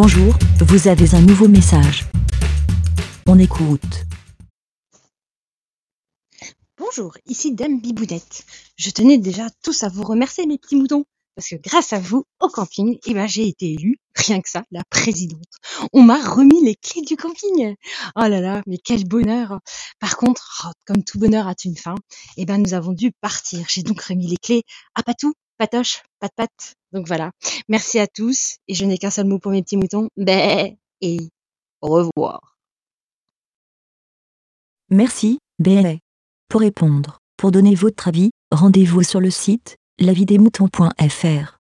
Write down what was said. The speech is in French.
Bonjour, vous avez un nouveau message. On écoute. Bonjour, ici Dame Biboudette. Je tenais déjà tous à vous remercier mes petits moutons. Parce que grâce à vous, au camping, eh ben, j'ai été élue, rien que ça, la présidente. On m'a remis les clés du camping. Oh là là, mais quel bonheur. Par contre, oh, comme tout bonheur a une fin, eh ben, nous avons dû partir. J'ai donc remis les clés à Patou, Patoche, Pat Pat. Donc voilà. Merci à tous. Et je n'ai qu'un seul mot pour mes petits moutons. Ben, et au revoir. Merci, BLA. Pour répondre, pour donner votre avis, rendez-vous sur le site lavidemouton.fr.